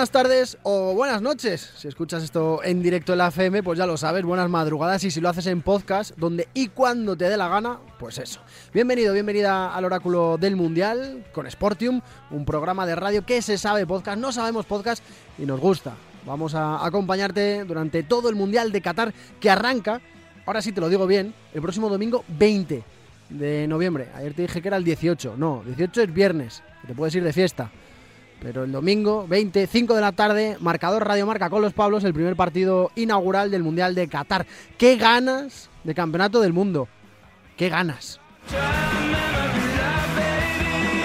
Buenas tardes o buenas noches. Si escuchas esto en directo en la FM, pues ya lo sabes, buenas madrugadas. Y si lo haces en podcast, donde y cuando te dé la gana, pues eso. Bienvenido, bienvenida al Oráculo del Mundial con Sportium, un programa de radio que se sabe podcast, no sabemos podcast y nos gusta. Vamos a acompañarte durante todo el Mundial de Qatar que arranca, ahora sí te lo digo bien, el próximo domingo 20 de noviembre. Ayer te dije que era el 18, no, 18 es viernes, te puedes ir de fiesta. Pero el domingo, 20, 5 de la tarde, marcador Radio Marca con los Pablos, el primer partido inaugural del Mundial de Qatar. ¡Qué ganas de campeonato del mundo! ¡Qué ganas!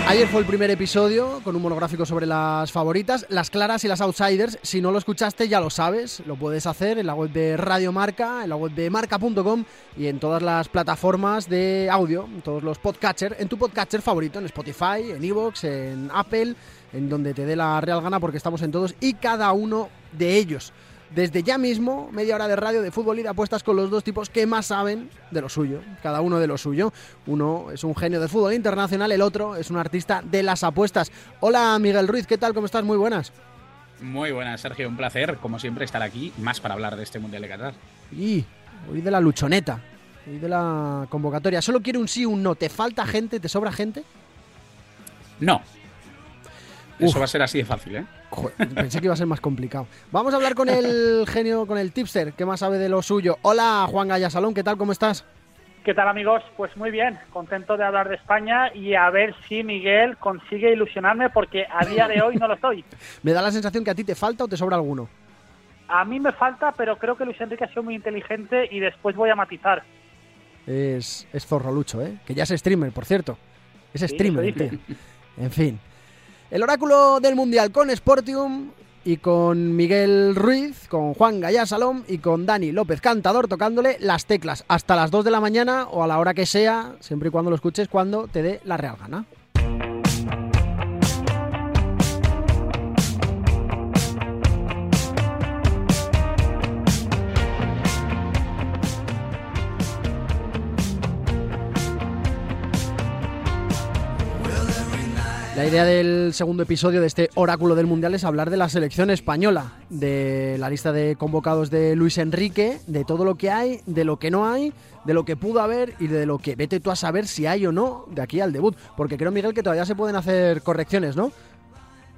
Ayer fue el primer episodio con un monográfico sobre las favoritas, las claras y las outsiders. Si no lo escuchaste, ya lo sabes, lo puedes hacer en la web de Radio Marca, en la web de marca.com y en todas las plataformas de audio, en todos los podcatchers, en tu podcatcher favorito, en Spotify, en Evox, en Apple, en donde te dé la real gana, porque estamos en todos y cada uno de ellos desde ya mismo, media hora de radio de fútbol y de apuestas con los dos tipos que más saben de lo suyo, cada uno de lo suyo. Uno es un genio del fútbol internacional, el otro es un artista de las apuestas. Hola Miguel Ruiz, ¿qué tal? ¿Cómo estás? Muy buenas. Muy buenas, Sergio. Un placer, como siempre, estar aquí, más para hablar de este Mundial de Qatar. Y hoy de la luchoneta, hoy de la convocatoria. ¿Solo quiere un sí, un no? ¿Te falta gente? ¿Te sobra gente? No. Eso va a ser así de fácil, ¿eh? pensé que iba a ser más complicado. Vamos a hablar con el genio, con el tipster, que más sabe de lo suyo. Hola, Juan Gallasalón, ¿qué tal? ¿Cómo estás? ¿Qué tal, amigos? Pues muy bien, contento de hablar de España y a ver si Miguel consigue ilusionarme porque a día de hoy no lo estoy. Me da la sensación que a ti te falta o te sobra alguno. A mí me falta, pero creo que Luis Enrique ha sido muy inteligente y después voy a matizar. Es, es zorrolucho, ¿eh? Que ya es streamer, por cierto. Es streamer, tío. En fin. El oráculo del Mundial con Sportium y con Miguel Ruiz, con Juan Gallá y con Dani López Cantador tocándole las teclas hasta las 2 de la mañana o a la hora que sea, siempre y cuando lo escuches cuando te dé la real gana. La idea del segundo episodio de este Oráculo del Mundial es hablar de la selección española, de la lista de convocados de Luis Enrique, de todo lo que hay, de lo que no hay, de lo que pudo haber y de lo que vete tú a saber si hay o no de aquí al debut. Porque creo, Miguel, que todavía se pueden hacer correcciones, ¿no?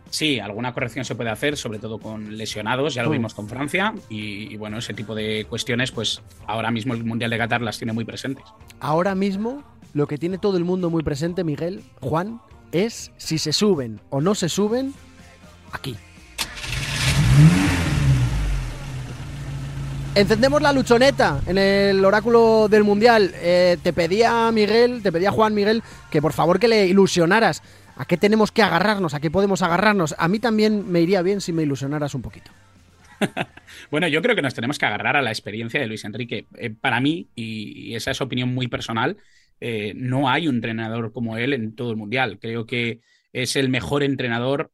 Sí, alguna corrección se puede hacer, sobre todo con lesionados, ya lo vimos con Francia, y, y, bueno, ese tipo de cuestiones, pues ahora mismo el Mundial de Qatar las tiene muy presentes. Ahora mismo, lo que tiene todo el mundo muy presente, Miguel, Juan, es si se suben o no se suben aquí. Encendemos la luchoneta en el oráculo del mundial. Eh, te pedía Miguel, te pedía Juan Miguel que por favor que le ilusionaras. ¿A qué tenemos que agarrarnos? ¿A qué podemos agarrarnos? A mí también me iría bien si me ilusionaras un poquito. bueno, yo creo que nos tenemos que agarrar a la experiencia de Luis Enrique. Eh, para mí, y, esa es opinión muy personal, eh, no hay un entrenador como él en todo el mundial. Creo que es el mejor entrenador,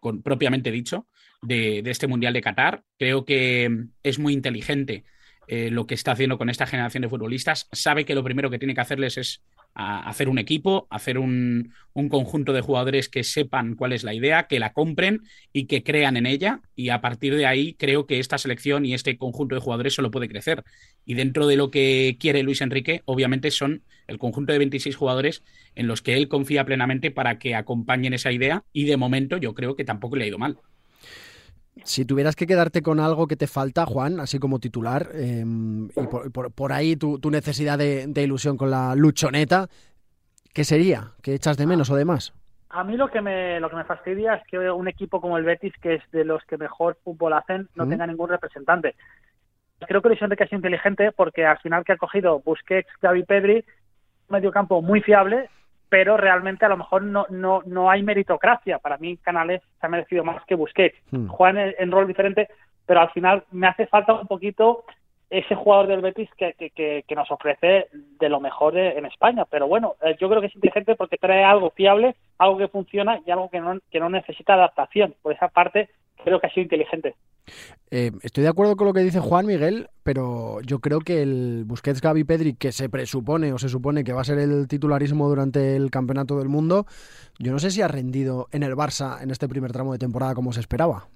con, propiamente dicho, de, este mundial de Qatar. Creo que es muy inteligente eh, lo que está haciendo con esta generación de futbolistas. Sabe que lo primero que tiene que hacerles es hacer un equipo, hacer un, conjunto de jugadores que sepan cuál es la idea, que la compren y que crean en ella. Y a partir de ahí creo que esta selección y este conjunto de jugadores solo puede crecer. Y dentro de lo que quiere Luis Enrique, obviamente son el conjunto de 26 jugadores en los que él confía plenamente para que acompañen esa idea. Y de momento yo creo que tampoco le ha ido mal. Si tuvieras que quedarte con algo que te falta, Juan, así como titular, em, y por, ahí tu, necesidad de, ilusión con la luchoneta, ¿qué sería? ¿Qué echas de menos o de más? A mí lo que me lo que me fastidia es que un equipo como el Betis, que es de los que mejor fútbol hacen, no tenga ningún representante. Creo que Luis Enrique es inteligente porque al final que ha cogido Busquets, Xavi Pedri, un medio campo muy fiable pero realmente a lo mejor no, no, no hay meritocracia. Para mí Canales se ha merecido más que Busquets. Hmm. Juan en, rol diferente, pero al final me hace falta un poquito ese jugador del Betis que, que, que, nos ofrece de lo mejor en España. Pero bueno, eh, yo creo que es inteligente porque trae algo fiable, algo que funciona y algo que no, que no necesita adaptación. Por esa parte creo que ha sido inteligente. Eh, estoy de acuerdo con lo que dice Juan Miguel, pero yo creo que el Busquets Gaby Pedri, que se presupone o se supone que va a ser el titularismo durante el campeonato del mundo, yo no sé si ha rendido en el Barça en este primer tramo de temporada como se esperaba.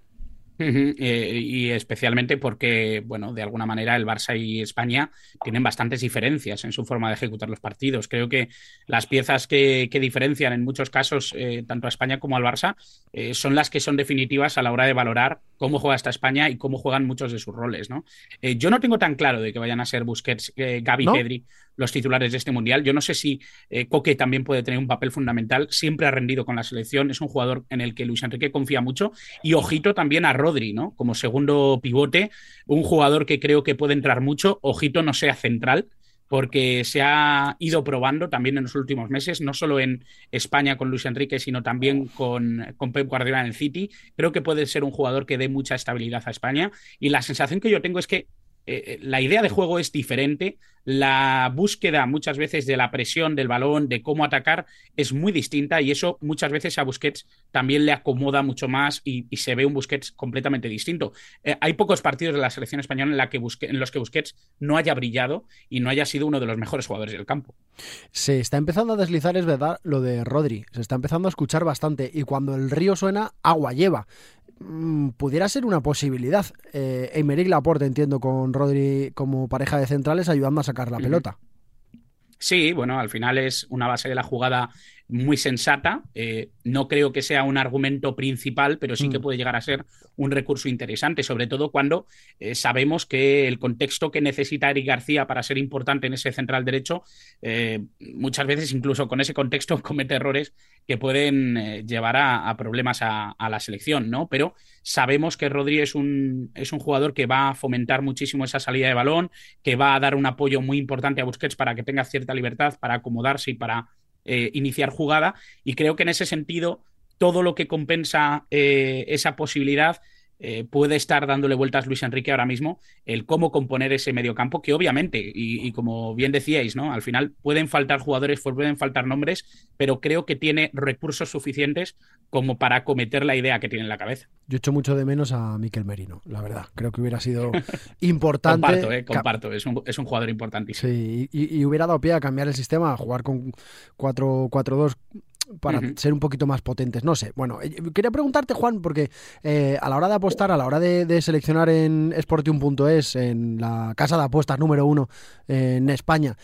Eh, y especialmente porque, bueno, de alguna manera el Barça y España tienen bastantes diferencias en su forma de ejecutar los partidos. Creo que las piezas que, diferencian en muchos casos eh, tanto a España como al Barça eh, son las que son definitivas a la hora de valorar cómo juega esta España y cómo juegan muchos de sus roles, ¿no? yo no tengo tan claro de que vayan a ser Busquets, Gaby, Pedri los titulares de este mundial. Yo no sé si Coque también puede tener un papel fundamental. Siempre ha rendido con la selección. Es un jugador en el que Luis Enrique confía mucho. Y ojito también a Rodri, ¿no? Como segundo pivote, un jugador que creo que puede entrar mucho, ojito no sea central, porque se ha ido probando también en los últimos meses, no solo en España con Luis Enrique, sino también con, con, Pep Guardiola en el City. Creo que puede ser un jugador que dé mucha estabilidad a España. Y la sensación que yo tengo es que eh, eh, la idea de juego es diferente, la búsqueda muchas veces de la presión del balón, de cómo atacar, es muy distinta y eso muchas veces a Busquets también le acomoda mucho más y, se ve un Busquets completamente distinto. Eh, hay pocos partidos de la selección española en, la que en los que Busquets no haya brillado y no haya sido uno de los mejores jugadores del campo. Se está empezando a deslizar, es verdad, lo de Rodri. Se está empezando a escuchar bastante y cuando el río suena, agua lleva. Mm, pudiera ser una posibilidad. Eh, Laporte, entiendo, con Rodri como pareja de centrales, ayudando a sacar la pelota. Sí, bueno, al final es una base de la jugada muy sensata. Eh, no creo que sea un argumento principal, pero sí que mm. puede llegar a ser un recurso interesante, sobre todo cuando eh, sabemos que el contexto que necesita Eric García para ser importante en ese central derecho, eh, muchas veces incluso con ese contexto comete errores que pueden llevar a, problemas a, la selección, ¿no? Pero sabemos que Rodri es un, es un jugador que va a fomentar muchísimo esa salida de balón, que va a dar un apoyo muy importante a Busquets para que tenga cierta libertad, para acomodarse y para eh, iniciar jugada. Y creo que en ese sentido, todo lo que compensa eh, esa posibilidad eh, puede estar dándole vueltas Luis Enrique ahora mismo el cómo componer ese mediocampo, que obviamente, y, como bien decíais, ¿no? Al final pueden faltar jugadores, pueden faltar nombres, pero creo que tiene recursos suficientes como para acometer la idea que tiene en la cabeza. Yo echo mucho de menos a Miquel Merino, la verdad. Creo que hubiera sido importante. comparto, eh, comparto. Es un, es un, jugador importantísimo. Sí, y, y, hubiera dado pie a cambiar el sistema, a jugar con 4-4-2 para ser un poquito más potentes. No sé. Bueno, eh, quería preguntarte, Juan, porque eh, a la hora de apostar, a la hora de, seleccionar en Sportium.es, en la casa de apuestas número uno en España,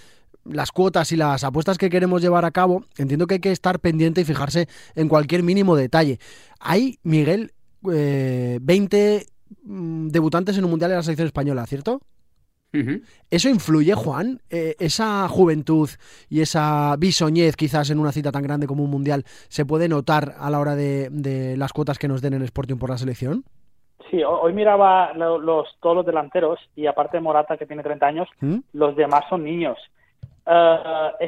las cuotas y las apuestas que queremos llevar a cabo, entiendo que hay que estar pendiente y fijarse en cualquier mínimo detalle. Hay, Miguel, 20 eh, mm, debutantes en un mundial de la selección española, ¿cierto? ¿Eso influye, Juan? Eh, ¿Esa juventud y esa bisoñez quizás en una cita tan grande como un mundial se puede notar a la hora de, las cuotas que nos den en Sporting por la selección? Sí, hoy miraba los, todos los delanteros y aparte de Morata que tiene 30 años, ¿Mm? los demás son niños. Uh,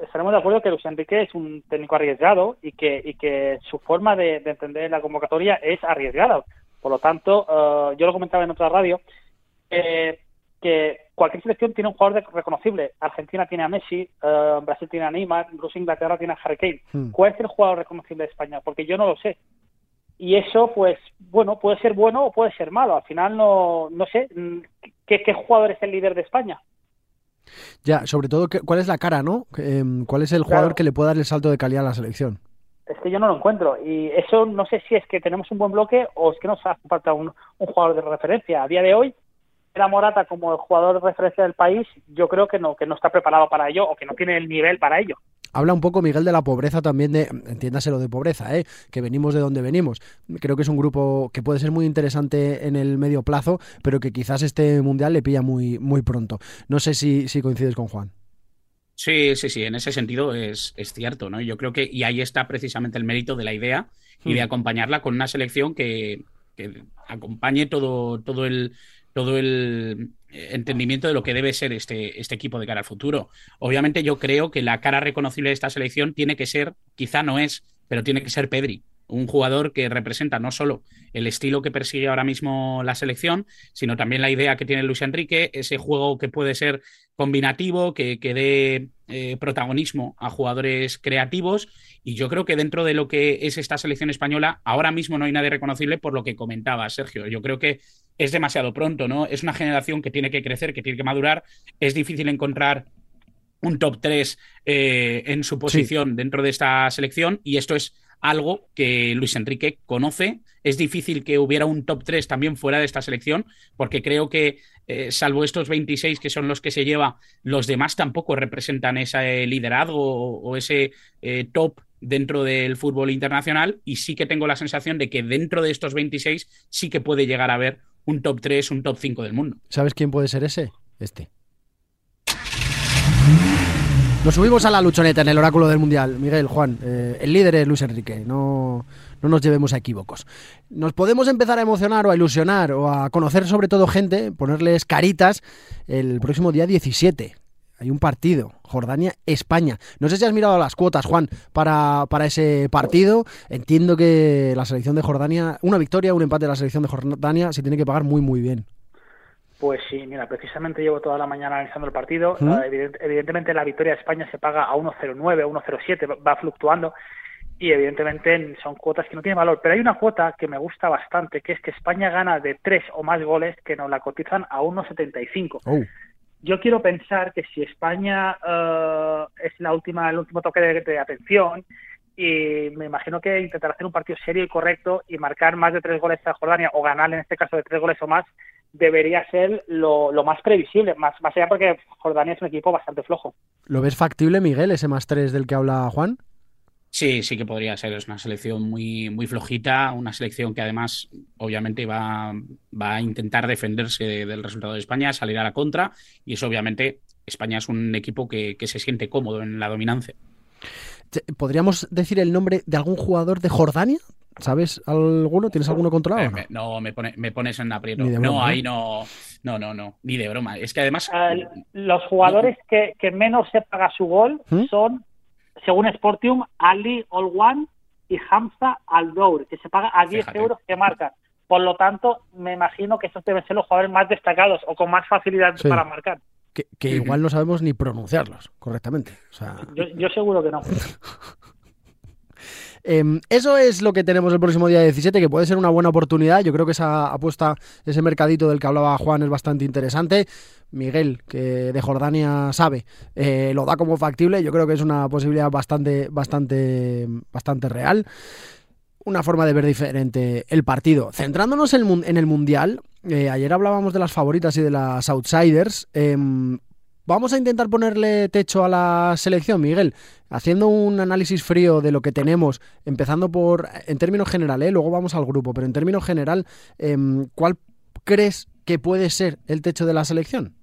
estaremos de acuerdo que Luis Enrique es un técnico arriesgado y que, y que su forma de, entender la convocatoria es arriesgada. Por lo tanto, uh, yo lo comentaba en otra radio, eh, que cualquier selección tiene un jugador reconocible. Argentina tiene a Messi, eh, Brasil tiene a Neymar, incluso Inglaterra tiene a Harry Kane. Hmm. ¿Cuál es el jugador reconocible de España? Porque yo no lo sé. Y eso, pues, bueno, puede ser bueno o puede ser malo. Al final no, no sé mm, qué, jugador es el líder de España. Ya, sobre todo, ¿cuál es la cara, no? Em, ¿Cuál es el jugador que le puede dar el salto de calidad a la selección? Es que yo no lo encuentro. Y eso no sé si es que tenemos un buen bloque o es que nos hace falta un, un jugador de referencia. A día de hoy, era Morata como el jugador de referencia del país, yo creo que no, que no está preparado para ello o que no tiene el nivel para ello. Habla un poco, Miguel, de la pobreza también, de, entiéndase lo de pobreza, ¿eh? que venimos de donde venimos. Creo que es un grupo que puede ser muy interesante en el medio plazo, pero que quizás este mundial le pilla muy, muy pronto. No sé si, si coincides con Juan. Sí, sí, sí, en ese sentido es, es, cierto, ¿no? Yo creo que, y ahí está precisamente el mérito de la idea y de hmm. acompañarla con una selección que, que acompañe todo, todo el, todo el eh, entendimiento de lo que debe ser este, este equipo de cara al futuro. Obviamente yo creo que la cara reconocible de esta selección tiene que ser, quizá no es, pero tiene que ser Pedri. un jugador que representa no solo el estilo que persigue ahora mismo la selección, sino también la idea que tiene Luis Enrique, ese juego que puede ser combinativo, que, que dé eh, protagonismo a jugadores creativos. Y yo creo que dentro de lo que es esta selección española, ahora mismo no hay nadie reconocible por lo que comentaba Sergio. Yo creo que es demasiado pronto, ¿no? Es una generación que tiene que crecer, que tiene que madurar. Es difícil encontrar un top 3 eh, en su posición dentro de esta selección y esto es algo que Luis Enrique conoce. Es difícil que hubiera un top 3 también fuera de esta selección, porque creo que, eh, salvo estos 26 que son los que se lleva, los demás tampoco representan ese liderazgo o, ese eh, top dentro del fútbol internacional. Y sí que tengo la sensación de que dentro de estos 26 sí que puede llegar a haber un top 3, un top 5 del mundo. ¿Sabes quién puede ser ese? Este. Nos subimos a la luchoneta en el oráculo del Mundial. Miguel, Juan, eh, el líder es Luis Enrique, no, no nos llevemos a equívocos. Nos podemos empezar a emocionar o a ilusionar o a conocer sobre todo gente, ponerles caritas el próximo día 17. Hay un partido, Jordania-España. No sé si has mirado las cuotas, Juan, para, para ese partido. Entiendo que la selección de Jordania, una victoria, un empate de la selección de Jordania se tiene que pagar muy, muy bien. Pues sí, mira, precisamente llevo toda la mañana analizando el partido. Eh, evidentemente la victoria de España se paga a 1.09, 1.07, va fluctuando y evidentemente son cuotas que no tienen valor. Pero hay una cuota que me gusta bastante, que es que España gana de tres o más goles que nos la cotizan a 1.75. Yo quiero pensar que si España uh, es la última, el último toque de, atención y me imagino que intentará hacer un partido serio y correcto y marcar más de tres goles a Jordania o ganar en este caso de tres goles o más debería ser lo, más previsible, más, más allá porque Jordania es un equipo bastante flojo. ¿Lo ves factible, Miguel, ese más tres del que habla Juan? Sí, sí que podría ser. Es una selección muy, muy flojita, una selección que además obviamente va, va a intentar defenderse del resultado de España, salir a la contra, y eso obviamente España es un equipo que, que se siente cómodo en la dominancia. ¿Podríamos decir el nombre de algún jugador de Jordania? ¿Sabes alguno? ¿Tienes alguno controlado? no, me, me pones en aprieto. No, ahí no, no, no, no, ni de broma. Es que además... Ah, los jugadores que, menos se paga su gol ¿Mm? son, según Sportium, Ali Olwan y Hamza Aldour, que se paga a 10 euros que marcan. Por lo tanto, me imagino que estos deben ser los jugadores más destacados o con más facilidad para marcar. Que, igual no sabemos ni pronunciarlos correctamente. yo, yo seguro que no. Em, eso es lo que tenemos el próximo día 17, que puede ser una buena oportunidad. Yo creo que esa apuesta, ese mercadito del que hablaba Juan es bastante interesante. Miguel, que de Jordania sabe, eh, lo da como factible. Yo creo que es una posibilidad bastante, bastante, bastante real. Una forma de ver diferente el partido. Centrándonos en, el Mundial, eh, ayer hablábamos de las favoritas y de las outsiders. Em, Vamos a intentar ponerle techo a la selección, Miguel, haciendo un análisis frío de lo que tenemos, empezando por, en términos generales, ¿eh? luego vamos al grupo, pero en términos general, em, ¿cuál crees que puede ser el techo de la selección?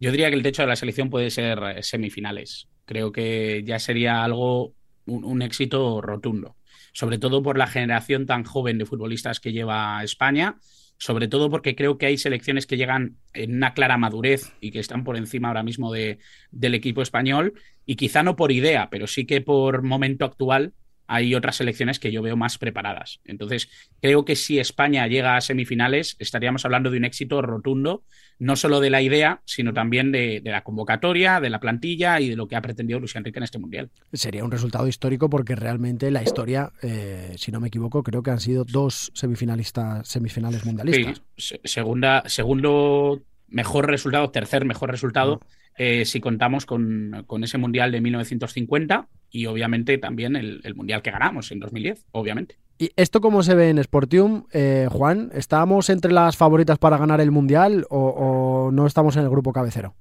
Yo diría que el techo de la selección puede ser eh, semifinales. Creo que ya sería algo, un éxito rotundo, sobre todo por la generación tan joven de futbolistas que lleva España sobre todo porque creo que hay selecciones que llegan en una clara madurez y que están por encima ahora mismo de, del equipo español, y quizá no por idea, pero sí que por momento actual hay otras selecciones que yo veo más preparadas. Entonces, creo que si España llega a semifinales, estaríamos hablando de un éxito rotundo, no solo de la idea, sino también de, la convocatoria, de la plantilla y de lo que ha pretendido Luis Enrique en este Mundial. Sería un resultado histórico porque realmente la historia, eh, si no me equivoco, creo que han sido dos semifinalistas, semifinales mundialistas. Sí, segunda, segundo mejor resultado, tercer mejor resultado. Eh, si contamos con, con, ese Mundial de 1950 y obviamente también el, Mundial que ganamos en 2010, obviamente. ¿Y esto cómo se ve en Sportium, eh, Juan? ¿Estamos entre las favoritas para ganar el Mundial o, no estamos en el grupo cabecero?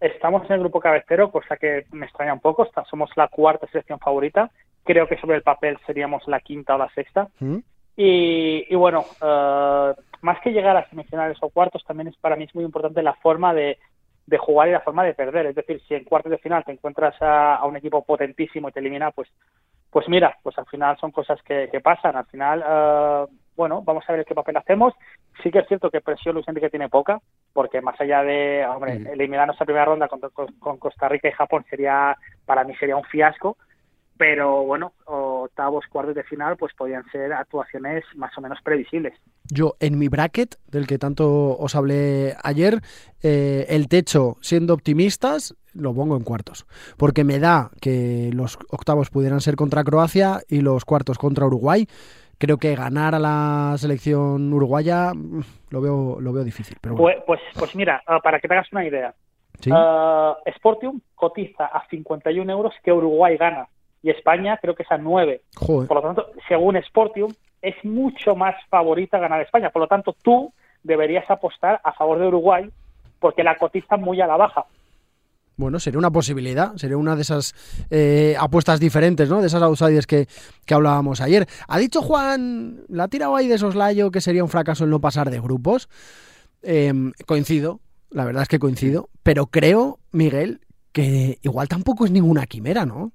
Estamos en el grupo cabecero, cosa que me extraña un poco. somos la cuarta selección favorita. Creo que sobre el papel seríamos la quinta o la sexta. ¿Mm? Y, bueno, eh, más que llegar a semifinales o cuartos, también es para mí es muy importante la forma de, de jugar y la forma de perder. Es decir, si en cuartos de final te encuentras a, un equipo potentísimo y te elimina, pues, pues mira, pues al final son cosas que, pasan. Al final, uh, bueno, vamos a ver qué papel hacemos. Sí que es cierto que presión Luis que tiene poca, porque más allá de, hombre, mm. eliminarnos a primera ronda con, Costa Rica y Japón sería, para mí sería un fiasco, pero bueno, octavos, cuartos de final, pues podían ser actuaciones más o menos previsibles. Yo, en mi bracket, del que tanto os hablé ayer, eh, el techo, siendo optimistas, lo pongo en cuartos. Porque me da que los octavos pudieran ser contra Croacia y los cuartos contra Uruguay. Creo que ganar a la selección uruguaya mm, lo veo, lo veo difícil. Pero pues, pues, pues, mira, ah, para que te hagas una idea, ¿Sí? Uh, Sportium cotiza a 51 euros que Uruguay gana y España creo que es a 9. Joder. Por lo tanto, según Sportium, es mucho más favorita ganar España. Por lo tanto, tú deberías apostar a favor de Uruguay porque la cotiza muy a la baja. Bueno, sería una posibilidad, sería una de esas eh, apuestas diferentes, ¿no? De esas outsiders que, que hablábamos ayer. Ha dicho Juan, la ha tirado ahí de soslayo que sería un fracaso el no pasar de grupos. Eh, coincido, la verdad es que coincido, pero creo, Miguel, que igual tampoco es ninguna quimera, ¿no?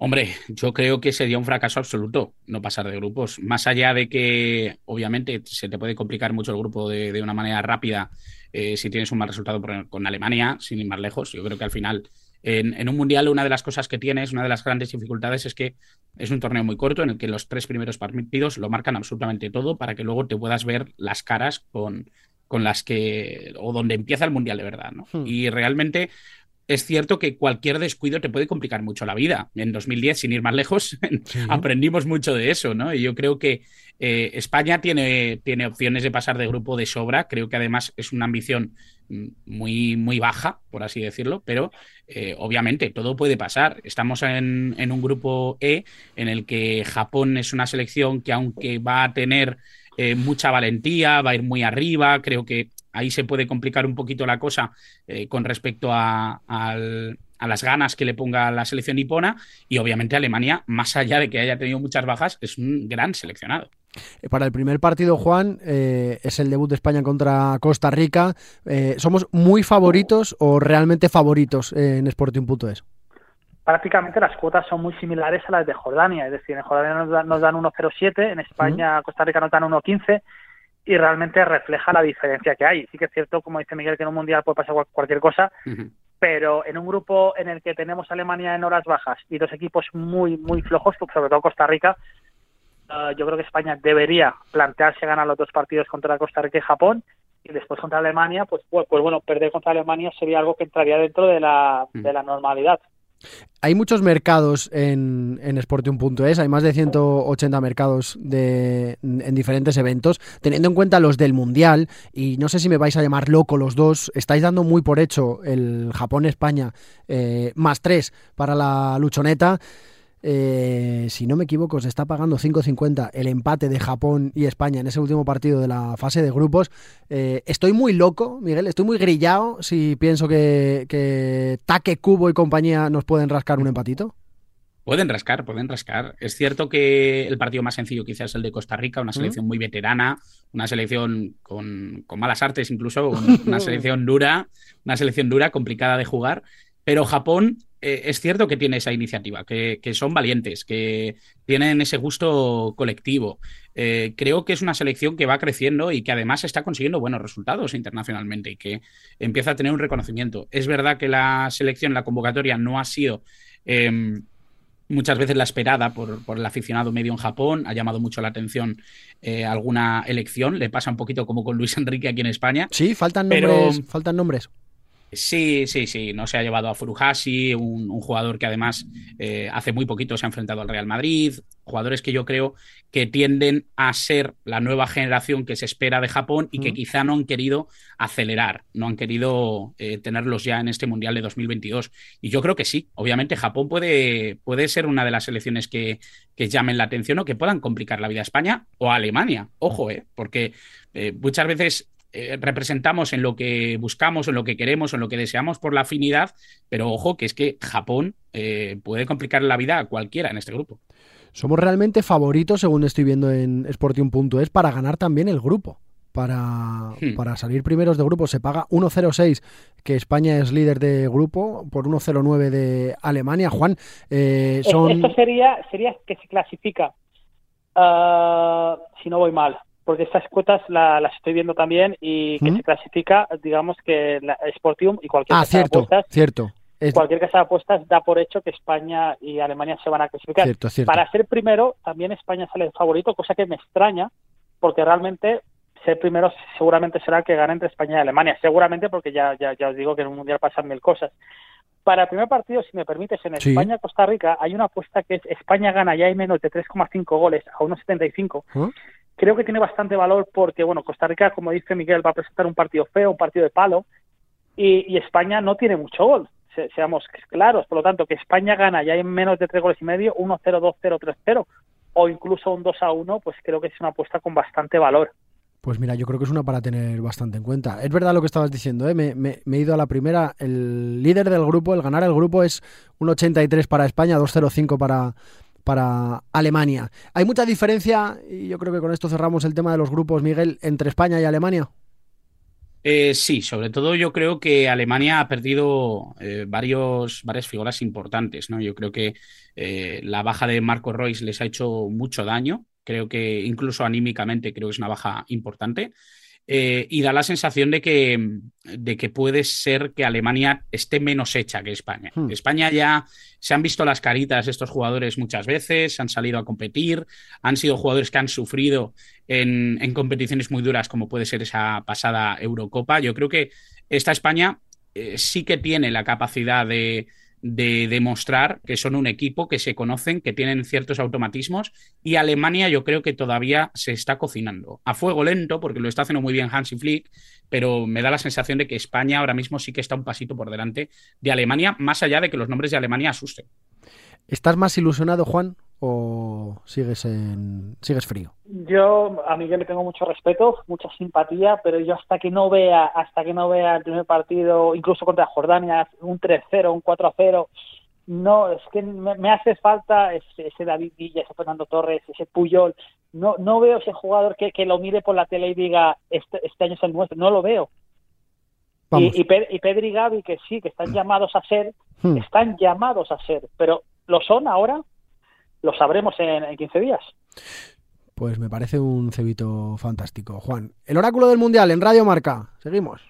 Hombre, yo creo que sería un fracaso absoluto no pasar de grupos. Más allá de que, obviamente, se te puede complicar mucho el grupo de, de una manera rápida eh, si tienes un mal resultado con Alemania, sin ir más lejos. Yo creo que al final, en, en, un mundial, una de las cosas que tienes, una de las grandes dificultades es que es un torneo muy corto en el que los tres primeros partidos lo marcan absolutamente todo para que luego te puedas ver las caras con, con las que. o donde empieza el mundial de verdad, ¿no? Hmm. Y realmente es cierto que cualquier descuido te puede complicar mucho la vida. En 2010, sin ir más lejos, sí. aprendimos mucho de eso, ¿no? Y yo creo que eh, España tiene, tiene opciones de pasar de grupo de sobra. Creo que además es una ambición muy, muy baja, por así decirlo, pero eh, obviamente todo puede pasar. Estamos en, en un grupo E en el que Japón es una selección que aunque va a tener eh, mucha valentía, va a ir muy arriba, creo que ahí se puede complicar un poquito la cosa eh, con respecto a, las ganas que le ponga la selección nipona y obviamente Alemania, más allá de que haya tenido muchas bajas, es un gran seleccionado. Para el primer partido, Juan, eh, es el debut de España contra Costa Rica. Eh, ¿Somos muy favoritos o realmente favoritos en Sporting.es? prácticamente las cuotas son muy similares a las de Jordania, es decir, en Jordania nos dan, nos dan 1.07, en España, uh -huh. Costa Rica nos dan 1.15 y realmente refleja la diferencia que hay. Sí que es cierto, como dice Miguel, que en un mundial puede pasar cualquier cosa, uh -huh. pero en un grupo en el que tenemos a Alemania en horas bajas y dos equipos muy, muy flojos, sobre todo Costa Rica, uh, yo creo que España debería plantearse ganar los dos partidos contra Costa Rica y Japón y después contra Alemania, pues, pues, pues bueno, perder contra Alemania sería algo que entraría dentro de la, uh -huh. de la normalidad. Hay muchos mercados en, en Sportium.es, hay más de 180 mercados de, en diferentes eventos. Teniendo en cuenta los del Mundial, y no sé si me vais a llamar loco los dos, estáis dando muy por hecho el Japón-España eh, más tres para la luchoneta. Eh, si no me equivoco, se está pagando 5.50 el empate de Japón y España en ese último partido de la fase de grupos. Eh, estoy muy loco, Miguel, estoy muy grillado si pienso que, que Taque, Cubo y compañía nos pueden rascar un empatito. Pueden rascar, pueden rascar. Es cierto que el partido más sencillo quizás es el de Costa Rica, una selección muy veterana, una selección con, con malas artes incluso, una selección dura, una selección dura, complicada de jugar. Pero Japón eh, es cierto que tiene esa iniciativa, que, que, son valientes, que tienen ese gusto colectivo. Eh, creo que es una selección que va creciendo y que además está consiguiendo buenos resultados internacionalmente y que empieza a tener un reconocimiento. Es verdad que la selección, la convocatoria no ha sido... Eh, muchas veces la esperada por, por, el aficionado medio en Japón, ha llamado mucho la atención eh, alguna elección, le pasa un poquito como con Luis Enrique aquí en España. Sí, faltan nombres, faltan nombres. Sí, sí, sí. No se ha llevado a Furuhashi, un, un jugador que además eh, hace muy poquito se ha enfrentado al Real Madrid. Jugadores que yo creo que tienden a ser la nueva generación que se espera de Japón y que quizá no han querido acelerar, no han querido eh, tenerlos ya en este Mundial de 2022. Y yo creo que sí. Obviamente Japón puede, puede ser una de las selecciones que, que llamen la atención o que puedan complicar la vida a España o a Alemania. Ojo, eh, porque eh, muchas veces eh, representamos en lo que buscamos, en lo que queremos, en lo que deseamos por la afinidad, pero ojo que es que Japón eh, puede complicar la vida a cualquiera en este grupo. Somos realmente favoritos, según estoy viendo en Sportium.es, para ganar también el grupo. Para, hmm. para, salir primeros de grupo se paga 1.06, que España es líder de grupo, por 1.09 de Alemania. Juan, eh, son... Esto sería, sería que se clasifica, uh, si no voy mal, porque estas cuotas la, las estoy viendo también y que ¿Mm? se clasifica, digamos que la Sportium y cualquier ah, cierto, apuestas, cierto. cualquier casa de apuestas da por hecho que España y Alemania se van a clasificar. Para ser primero, también España sale favorito, cosa que me extraña, porque realmente ser primero seguramente será el que gane entre España y Alemania. Seguramente, porque ya, ya, ya os digo que en un mundial pasan mil cosas. Para el primer partido, si me permites, en España-Costa Rica hay una apuesta que es España gana ya hay menos de 3,5 goles a 1,75. ¿Ah? Creo que tiene bastante valor porque, bueno, Costa Rica, como dice Miguel, va a presentar un partido feo, un partido de palo, y, España no tiene mucho gol, seamos claros. Por lo tanto, que España gana ya hay menos de 3 goles y medio, 1-0, 2-0, 3-0, o incluso un 2-1, pues creo que es una apuesta con bastante valor. Pues mira, yo creo que es una para tener bastante en cuenta. Es verdad lo que estabas diciendo, ¿eh? me, he ido a la primera. El líder del grupo, el ganar el grupo es un 83 para España, 2-0-5 para, para Alemania. ¿Hay mucha diferencia, y yo creo que con esto cerramos el tema de los grupos, Miguel, entre España y Alemania? Eh, sí, sobre todo yo creo que Alemania ha perdido eh, varios, varias figuras importantes. ¿no? Yo creo que eh, la baja de Marco Royce les ha hecho mucho daño. Creo que incluso anímicamente creo que es una baja importante. Eh, y da la sensación de que, de que puede ser que Alemania esté menos hecha que España. Hmm. España ya se han visto las caritas estos jugadores muchas veces, han salido a competir, han sido jugadores que han sufrido en, competiciones muy duras como puede ser esa pasada Eurocopa. Yo creo que esta España eh, sí que tiene la capacidad de, de demostrar que son un equipo, que se conocen, que tienen ciertos automatismos y Alemania yo creo que todavía se está cocinando a fuego lento porque lo está haciendo muy bien Hansi Flick, pero me da la sensación de que España ahora mismo sí que está un pasito por delante de Alemania, más allá de que los nombres de Alemania asusten. ¿Estás más ilusionado, Juan, o sigues en sigues frío? Yo a Miguel le tengo mucho respeto, mucha simpatía, pero yo hasta que no vea, hasta que no vea el primer partido, incluso contra Jordania, un 3-0, un 4-0, no, es que me, hace falta ese, David Villa, ese Fernando Torres, ese Puyol. No, no veo ese jugador que, que lo mire por la tele y diga este, este año es el nuestro. No lo veo. Y, y, Pedri y Gaby, que sí, que están llamados a ser, hmm. están llamados a ser, pero ¿lo son ahora? Lo sabremos en, 15 días. Pues me parece un cebito fantástico. Juan, el oráculo del Mundial en Radio Marca. Seguimos.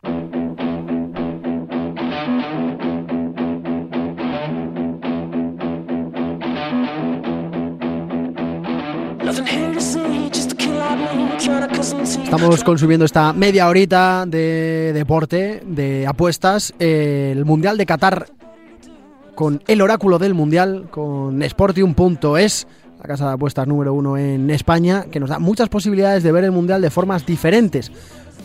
Estamos consumiendo esta media horita de deporte, de apuestas. El Mundial de Qatar con el oráculo del Mundial, con Sportium.es, la casa de apuestas número uno en España, que nos da muchas posibilidades de ver el Mundial de formas diferentes.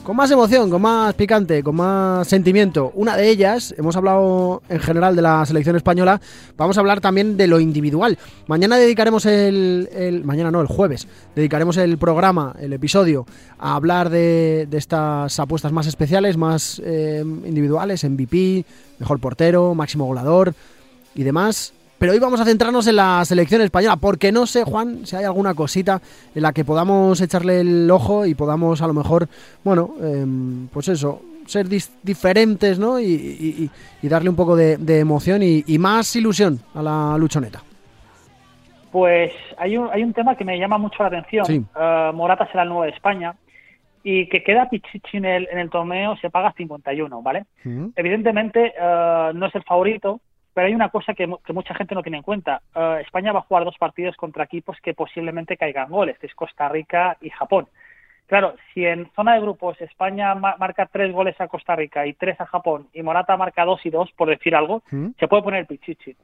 Con más emoción, con más picante, con más sentimiento. Una de ellas, hemos hablado en general de la selección española, vamos a hablar también de lo individual. Mañana dedicaremos el, mañana no, el jueves, dedicaremos el programa, el episodio, a hablar de, estas apuestas más especiales, más eh, individuales, MVP, mejor portero, máximo goleador, y demás. Pero hoy vamos a centrarnos en la selección española, porque no sé, Juan, si hay alguna cosita en la que podamos echarle el ojo y podamos a lo mejor, bueno, em, pues eso, ser diferentes, ¿no? Y, darle un poco de, emoción y, más ilusión a la luchoneta. Pues hay un, hay un tema que me llama mucho la atención. Eh, Morata será el nuevo de España y que queda Pichichi en el, en el torneo se paga 51, ¿vale? Evidentemente eh, no es el favorito, pero hay una cosa que, mucha gente no tiene en cuenta. Eh, España va a jugar dos partidos contra equipos que posiblemente caigan goles, que es Costa Rica y Japón. Claro, si en zona de grupos España marca tres goles a Costa Rica y tres a Japón y Morata marca dos y dos, por decir algo, ¿Mm? se puede poner el pichichi.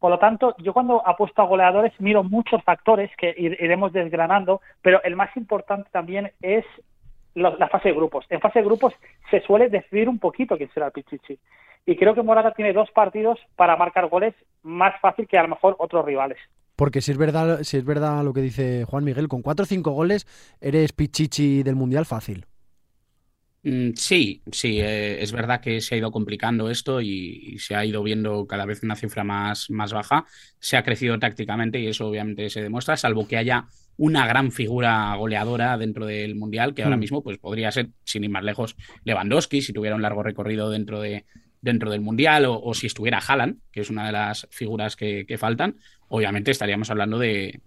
Por lo tanto, yo cuando apuesto a goleadores miro muchos factores que iremos desgranando, pero el más importante también es la fase de grupos. En fase de grupos se suele decidir un poquito quién será el pichichi y creo que Morata tiene dos partidos para marcar goles más fácil que a lo mejor otros rivales. Porque si es verdad, si es verdad lo que dice Juan Miguel, con cuatro o cinco goles eres pichichi del Mundial fácil. Mm, sí, sí, eh, es verdad que se ha ido complicando esto y, se ha ido viendo cada vez una cifra más, más baja. Se ha crecido tácticamente y eso obviamente se demuestra, salvo que haya una gran figura goleadora dentro del Mundial, que ahora hmm. mismo pues, podría ser, sin ir más lejos, Lewandowski, si tuviera un largo recorrido dentro de, dentro del Mundial o, si estuviera Haaland, que es una de las figuras que, faltan, obviamente estaríamos hablando de,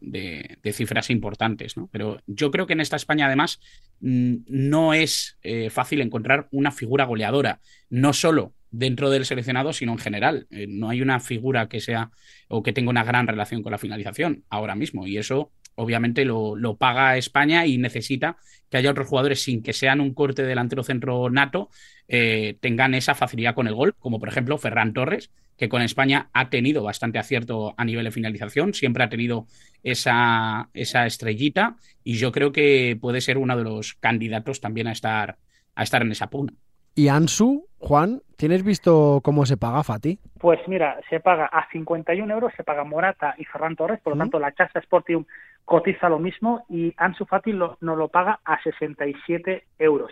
cifras importantes. Pero yo creo que en esta España, además, no es eh, fácil encontrar una figura goleadora, no solo dentro del seleccionado, sino en general. Eh, no hay una figura que sea o que tenga una gran relación con la finalización ahora mismo. Y eso obviamente lo, paga España y necesita que haya otros jugadores sin que sean un corte delantero centro nato, eh, tengan esa facilidad con el gol, como por ejemplo Ferran Torres, que con España ha tenido bastante acierto a nivel de finalización, siempre ha tenido esa, esa estrellita y yo creo que puede ser uno de los candidatos también a estar, a estar en esa pugna. Y Ansu, Juan, ¿tienes visto cómo se paga Fati? Pues mira, se paga a 51 euros, se paga Morata y Ferran Torres, por lo tanto la Casa Sportium cotiza lo mismo y Ansu Fati lo, nos lo paga a 67 euros.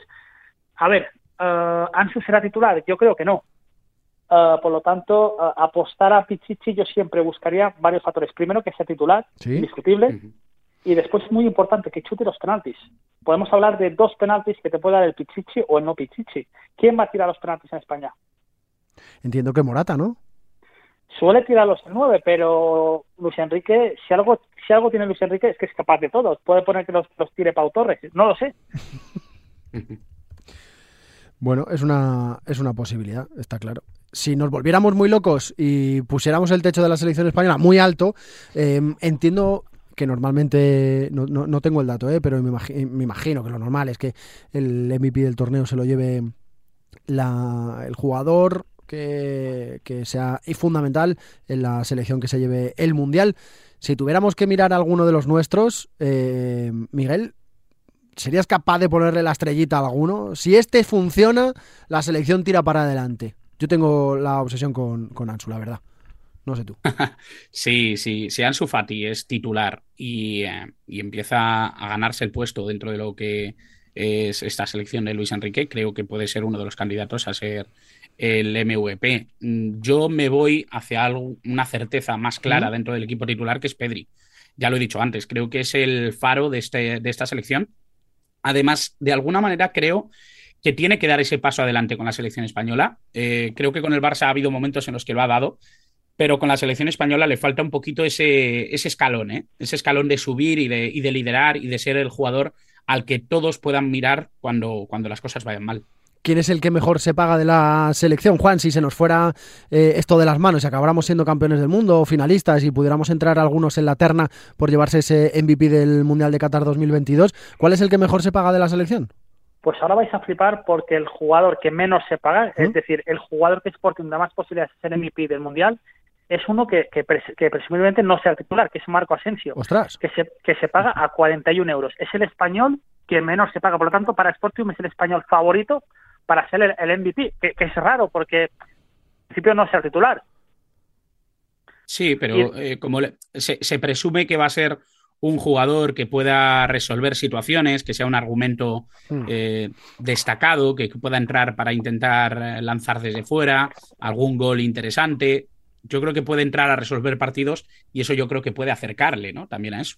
A ver, uh, ¿Ansu será titular? Yo creo que no. Uh, por lo tanto, uh, apostar a Pichichi yo siempre buscaría varios factores. Primero, que sea titular, indiscutible. Y después, muy importante, que chute los penaltis podemos hablar de dos penaltis que te puede dar el Pichichi o el no Pichichi. ¿Quién va a tirar los penaltis en España? Entiendo que Morata, ¿no? Suele tirarlos el 9, pero Luis Enrique, si algo, si algo tiene Luis Enrique es que es capaz de todo. Puede poner que los, los tire Pau Torres, no lo sé. bueno, es una, es una posibilidad, está claro si nos volviéramos muy locos y pusiéramos el techo de la selección española muy alto, eh, entiendo que normalmente, no, no, tengo el dato, ¿eh? pero me, imagino que lo normal es que el MVP del torneo se lo lleve la, el jugador que, sea fundamental en la selección que se lleve el Mundial. Si tuviéramos que mirar a alguno de los nuestros, eh, Miguel, ¿serías capaz de ponerle la estrellita a alguno? Si este funciona, la selección tira para adelante. Yo tengo la obsesión con, con Ansu, la verdad. No sé tú. sí, sí. Si Ansu Fati es titular eh, y, empieza a ganarse el puesto dentro de lo que es esta selección de Luis Enrique, creo que puede ser uno de los candidatos a ser el MVP. Mm, yo me voy hacia algo, una certeza más clara dentro del equipo titular, que es Pedri. Ya lo he dicho antes, creo que es el faro de, este, de esta selección. Además, de alguna manera creo que tiene que dar ese paso adelante con la selección española. Eh, creo que con el Barça ha habido momentos en los que lo ha dado, pero con la selección española le falta un poquito ese, ese escalón, ¿eh? ese escalón de subir y de, y de, liderar y de ser el jugador al que todos puedan mirar cuando, cuando las cosas vayan mal. ¿Quién es el que mejor se paga de la selección? Juan, si se nos fuera eh, esto de las manos y acabáramos siendo campeones del mundo o finalistas y pudiéramos entrar algunos en la terna por llevarse ese MVP del Mundial de Qatar 2022, ¿cuál es el que mejor se paga de la selección? Pues ahora vais a flipar porque el jugador que menos se paga, es ¿Mm? decir, el jugador que Sporting da más posibilidades de ser MVP del Mundial, es uno que, que, presumiblemente no sea el titular, que es Marco Asensio, Que, se, que se paga a 41 euros. Es el español que menos se paga. Por lo tanto, para Sportium es el español favorito para ser el, MVP, que, es raro porque en principio no sea el titular. Sí, pero eh, como se, presume que va a ser un jugador que pueda resolver situaciones, que sea un argumento hmm. eh, destacado, que pueda entrar para intentar eh, lanzar desde fuera, algún gol interesante yo creo que puede entrar a resolver partidos y eso yo creo que puede acercarle, ¿no? También a eso.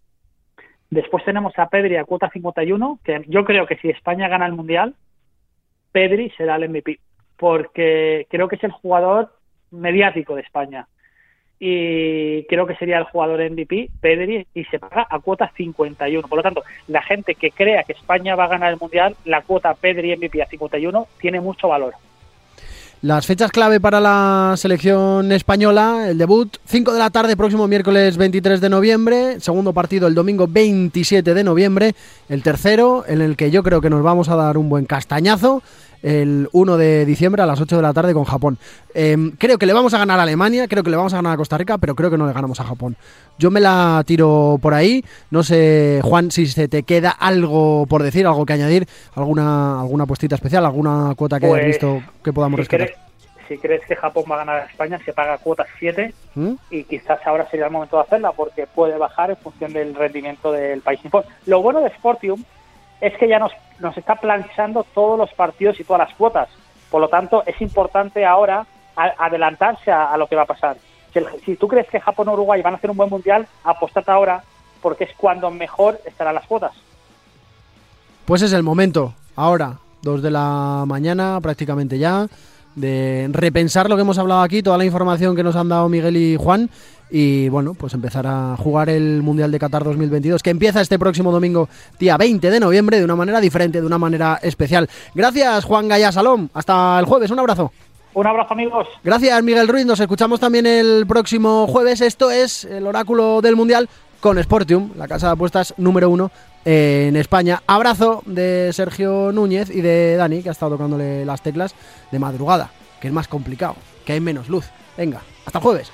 Después tenemos a Pedri a cuota 51, que yo creo que si España gana el Mundial, Pedri será el MVP, porque creo que es el jugador mediático de España. Y creo que sería el jugador MVP, Pedri, y se paga a cuota 51. Por lo tanto, la gente que crea que España va a ganar el Mundial, la cuota Pedri MVP a 51 tiene mucho valor. Las fechas clave para la selección española, el debut 5 de la tarde próximo miércoles 23 de noviembre, segundo partido el domingo 27 de noviembre, el tercero en el que yo creo que nos vamos a dar un buen castañazo el 1 de diciembre a las 8 de la tarde con Japón. Em, creo que le vamos a ganar a Alemania, creo que le vamos a ganar a Costa Rica, pero creo que no le ganamos a Japón. Yo me la tiro por ahí. No sé, Juan, si se te queda algo por decir, algo que añadir, alguna alguna puestita especial, alguna cuota que hayas pues, visto que podamos rescatar. si crees que Japón va a ganar a España, se paga cuota 7 ¿Mm? y quizás ahora sería el momento de hacerla porque puede bajar en función del rendimiento del país. Lo bueno de Sportium es que ya nos, nos está planchando todos los partidos y todas las cuotas. Por lo tanto, es importante ahora adelantarse a, lo que va a pasar. Si, tú crees que Japón o Uruguay van a hacer un buen mundial, apostate ahora porque es cuando mejor estarán las cuotas. Pues es el momento, ahora, dos de la mañana prácticamente ya, de repensar lo que hemos hablado aquí, toda la información que nos han dado Miguel y Juan y bueno, pues empezar a jugar el Mundial de Qatar 2022 que empieza este próximo domingo, día 20 de noviembre, de una manera diferente, de una manera especial. Gracias Juan Gaya Salom, hasta el jueves, un abrazo. Un abrazo, amigos. Gracias, Miguel Ruiz. Nos escuchamos también el próximo jueves. Esto es el oráculo del Mundial con Sportium, la casa de apuestas número uno en España. Abrazo de Sergio Núñez y de Dani, que ha estado tocándole las teclas de madrugada, que es más complicado, que hay menos luz. Venga, hasta el jueves.